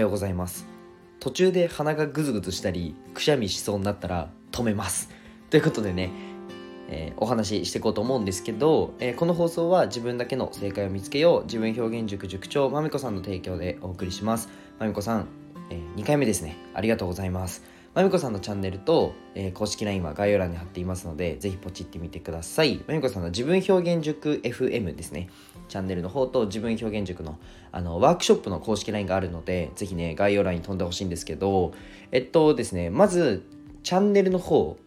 ようございます。途中で鼻がグズグズしたりくしゃみしそうになったら止めます。ということでね、えー、お話ししていこうと思うんですけど、えー、この放送は自分だけの正解を見つけよう自分表現塾塾長まみこさんの提供でお送りします。まみこさん、えー、2回目ですね。ありがとうございます。まみこさんのチャンネルと、えー、公式 LINE は概要欄に貼っていますので、ぜひポチってみてください。まみこさんの自分表現塾 FM ですね。チャンネルの方と自分表現塾のあのワークショップの公式 LINE があるので、ぜひね、概要欄に飛んでほしいんですけど、えっとですね、まず、チャンネルの方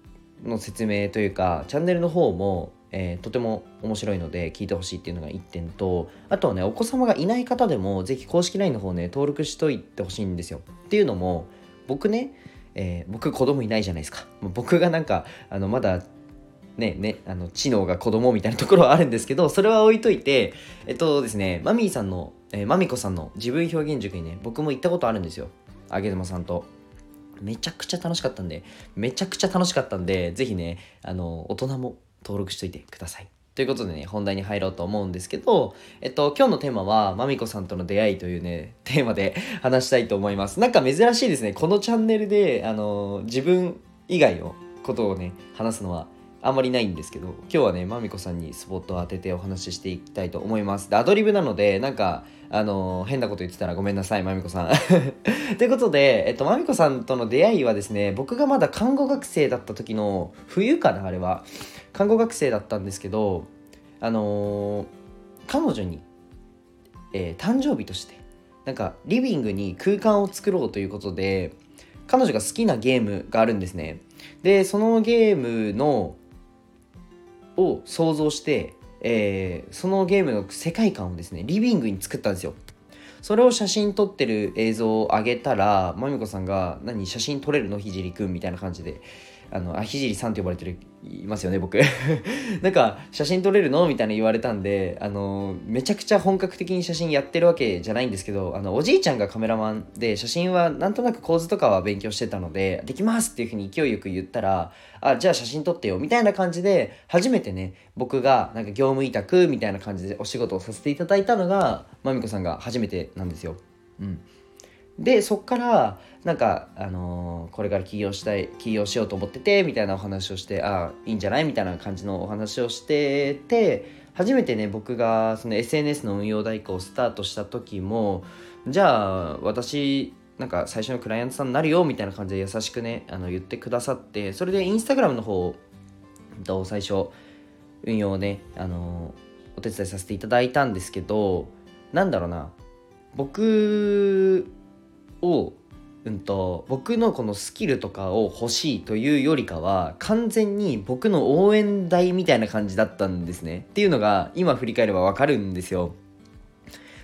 の説明というか、チャンネルの方も、えー、とても面白いので聞いてほしいっていうのが1点とあとはねお子様がいない方でもぜひ公式 LINE の方ね登録しといてほしいんですよっていうのも僕ねえー、僕子供いないじゃないですか。僕がなんかあのまだねねあの知能が子供みたいなところはあるんですけどそれは置いといてえっとですねマミーさんの、えー、マミコさんの自分表現塾にね僕も行ったことあるんですよ。あげずまさんと。めちゃくちゃ楽しかったんでめちゃくちゃ楽しかったんでぜひねあの大人も登録しといてください。ということでね、本題に入ろうと思うんですけど、えっと、今日のテーマは、まみこさんとの出会いというね、テーマで話したいと思います。なんか珍しいですね。このチャンネルで、あの、自分以外のことをね、話すのはあんまりないんですけど、今日はね、まみこさんにスポットを当ててお話ししていきたいと思います。で、アドリブなので、なんか、あの、変なこと言ってたらごめんなさい、まみこさん。ということで、えっと、まみこさんとの出会いはですね、僕がまだ看護学生だった時の冬かな、あれは。看護学生だったんですけどあのー、彼女に、えー、誕生日としてなんかリビングに空間を作ろうということで彼女が好きなゲームがあるんですね。でそのゲームのを想像して、えー、そのゲームの世界観をですねリビングに作ったんですよ。それを写真撮ってる映像を上げたらまみこさんが「何写真撮れるの？ひじりくん」みたいな感じで。あのあひじりさんって呼ばれてるいますよね僕。なんか写真撮れるの？みたいな言われたんであのめちゃくちゃ本格的に写真やってるわけじゃないんですけどあのおじいちゃんがカメラマンで写真はなんとなく構図とかは勉強してたのでできますっていうふうに勢いよく言ったらあじゃあ写真撮ってよみたいな感じで初めてね僕がなんか業務委託みたいな感じでお仕事をさせていただいたのがまみこさんが初めてなんですよ。うん。でそっからなんか、あのー、これから起業したい起業しようと思っててみたいなお話をしてああいいんじゃない？みたいな感じのお話をしてて初めてね僕がその SNS の運用代行をスタートした時もじゃあ私なんか最初のクライアントさんになるよみたいな感じで優しくねあの言ってくださってそれでインスタグラムの方と最初運用をねあのお手伝いさせていただいたんですけどなんだろうな僕をうんと、僕のこのスキルとかを欲しいというよりかは完全に僕の応援台みたいな感じだったんですね。っていうのが今振り返ればわかるんですよ。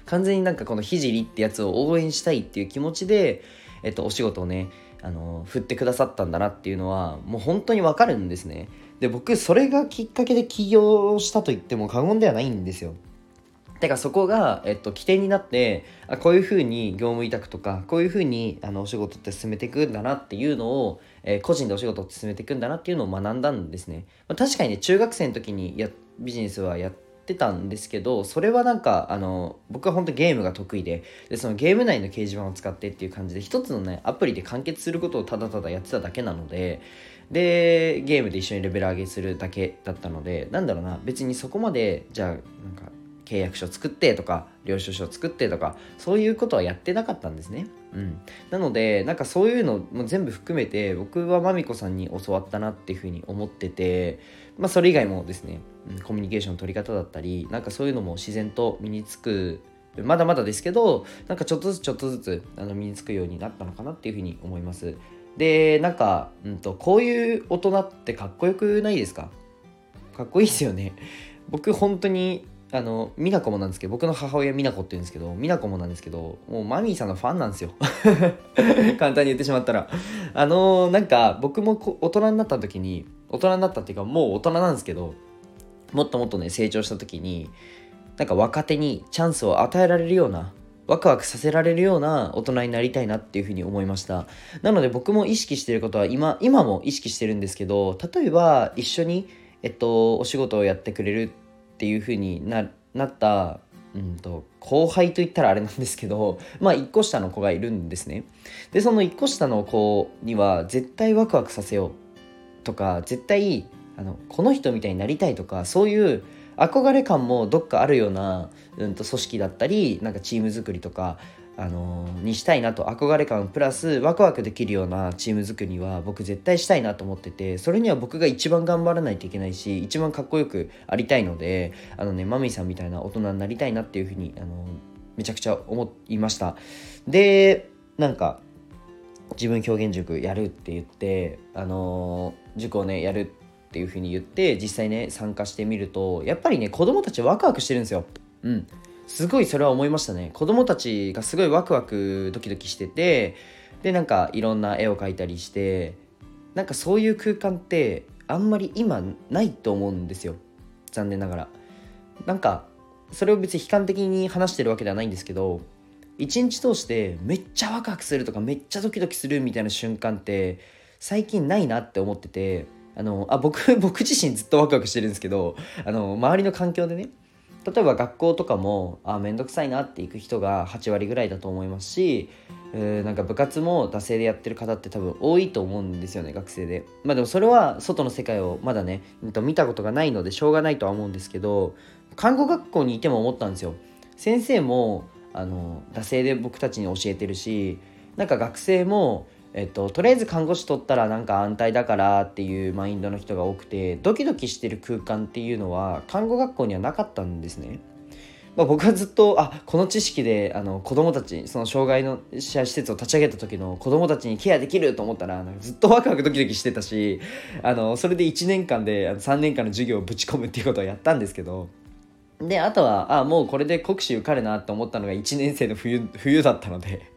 完全になんかこのひじりってやつを応援したいっていう気持ちで、えっと、お仕事をねあの振ってくださったんだなっていうのはもう本当にわかるんですね。で僕それがきっかけで起業したと言っても過言ではないんですよ。てかそこが、えっと、起点になってあこういうふうに業務委託とかこういうふうにあのお仕事って進めていくんだなっていうのを、えー、個人でお仕事って進めていくんだなっていうのを学んだんですね、まあ、確かにね中学生の時にやビジネスはやってたんですけどそれはなんかあの僕は本当ゲームが得意ででそのゲーム内の掲示板を使ってっていう感じで一つのねアプリで完結することをただただやってただけなのででゲームで一緒にレベル上げするだけだったのでなんだろうな別にそこまでじゃあなんか契約書作ってとか領収書作ってとかそういうことはやってなかったんですね。うん、なのでなんかそういうのも全部含めて僕はまみこさんに教わったなっていうふうに思ってて、まあ、それ以外もですね、コミュニケーションの取り方だったりなんかそういうのも自然と身につくまだまだですけどなんかちょっとずつちょっとずつあの身につくようになったのかなっていうふうに思います。でなんか、うんと、こういう大人ってかっこよくないですか？かっこいいですよね。僕本当にあの美奈子もなんですけど僕の母親美奈子って言うんですけど美奈子もなんですけどもうマミーさんのファンなんですよ。簡単に言ってしまったら。あのー、なんか僕も大人になった時に大人になったっていうかもう大人なんですけどもっともっとね成長した時になんか若手にチャンスを与えられるようなワクワクさせられるような大人になりたいなっていうふうに思いました。なので僕も意識してることは今今も意識してるんですけど例えば一緒にえっとお仕事をやってくれるっていう風にななったうんと後輩といったらあれなんですけど まあ1個下の子がいるんですね。でその1個下の子には絶対ワクワクさせようとか絶対あのこの人みたいになりたいとかそういう憧れ感もどっかあるような、うんと、組織だったりなんかチーム作りとか、あの、にしたいなと憧れ感プラスワクワクできるようなチーム作りは僕絶対したいなと思っててそれには僕が一番頑張らないといけないし一番かっこよくありたいのであのねマミーさんみたいな大人になりたいなっていうふうに、あの、めちゃくちゃ思いました。でなんか自分表現塾やるって言ってあの、塾をねやるっていうふうに言って実際ね参加してみるとやっぱりね子供たちワクワクしてるんですよ。うん。すごいそれは思いましたね。子供たちがすごいワクワクドキドキしててでなんかいろんな絵を描いたりしてなんかそういう空間ってあんまり今ないと思うんですよ。残念ながら。なんかそれを別に悲観的に話してるわけではないんですけど一日通してめっちゃワクワクするとかめっちゃドキドキするみたいな瞬間って最近ないなって思っててあのあ僕僕自身ずっとワクワクしてるんですけどあの周りの環境でね例えば学校とかもあ面倒くさいなって行く人が8割ぐらいだと思いますし、えー、なんか部活も惰性でやってる方って多分多いと思うんですよね学生で。まあでもそれは外の世界をまだね見たことがないのでしょうがないとは思うんですけど看護学校にいても思ったんですよ。先生もあの惰性で僕たちに教えてるしなんか学生もえっと、とりあえず看護師取ったらなんか安泰だからっていうマインドの人が多くてドキドキしてる空間っていうのは看護学校にはなかったんですね。まあ、僕はずっとあこの知識であの子供たちその障害の施設を立ち上げた時の子供たちにケアできると思ったらずっとワクワクドキドキしてたしあのそれで1年間で3年間の授業をぶち込むっていうことをやったんですけどであとはあもうこれで国試受かるなと思ったのが1年生の冬冬だったので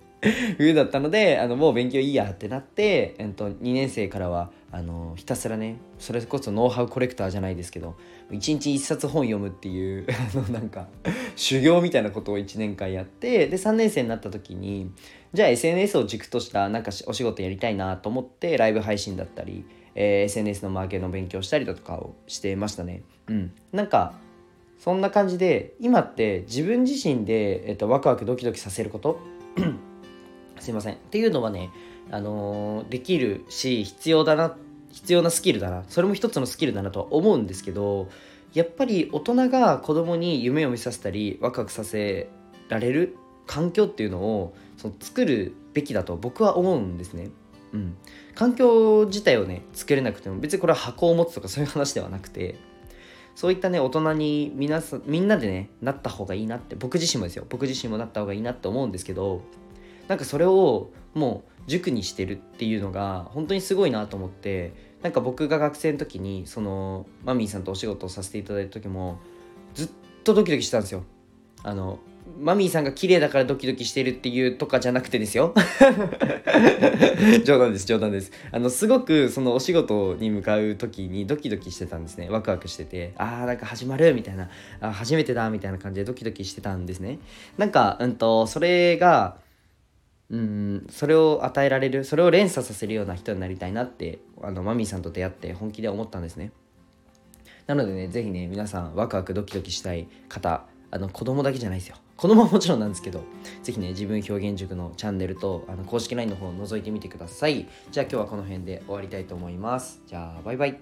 冬だったのであのもう勉強いいやってなって、えっと、2年生からはあのひたすらねそれこそノウハウコレクターじゃないですけど1日1冊本読むっていう あのなんか修行みたいなことを1年間やってで3年生になった時にじゃあ SNS を軸としたなんかお仕事やりたいなと思ってライブ配信だったり、えー、SNS のマーケの勉強したりだとかをしてましたね。うん、なんかそんな感じで今って自分自身で、えっと、ワクワクドキドキさせること？すいません。っていうのはね、あのー、できるし必要だな必要なスキルだなそれも一つのスキルだなとは思うんですけどやっぱり大人が子供に夢を見させたりワクワクさせられる環境っていうのをその作るべきだと僕は思うんですね。うん、環境自体をね作れなくても別にこれは箱を持つとかそういう話ではなくてそういったね大人に皆さみんなでねなった方がいいなって僕自身もですよ。僕自身もなった方がいいなって思うんですけどなんかそれをもう塾にしてるっていうのが本当にすごいなと思ってなんか僕が学生の時にそのマミーさんとお仕事をさせていただいた時もずっとドキドキしたんですよ。あのマミーさんが綺麗だからドキドキしてるっていうとかじゃなくてですよ。冗談です冗談です。あのすごくそのお仕事に向かう時にドキドキしてたんですね。ワクワクしてて。あーなんか始まるみたいな。あ初めてだみたいな感じでドキドキしてたんですね。なんかうんとそれがうんそれを与えられるそれを連鎖させるような人になりたいなってあのマミーさんと出会って本気で思ったんですね。なのでね是非ね皆さんワクワクドキドキしたい方あの子供だけじゃないですよ。子供はもちろんなんですけど是非ね自分表現塾のチャンネルとあの公式 LINE の方を覗いてみてください。じゃあ今日はこの辺で終わりたいと思います。じゃあバイバイ。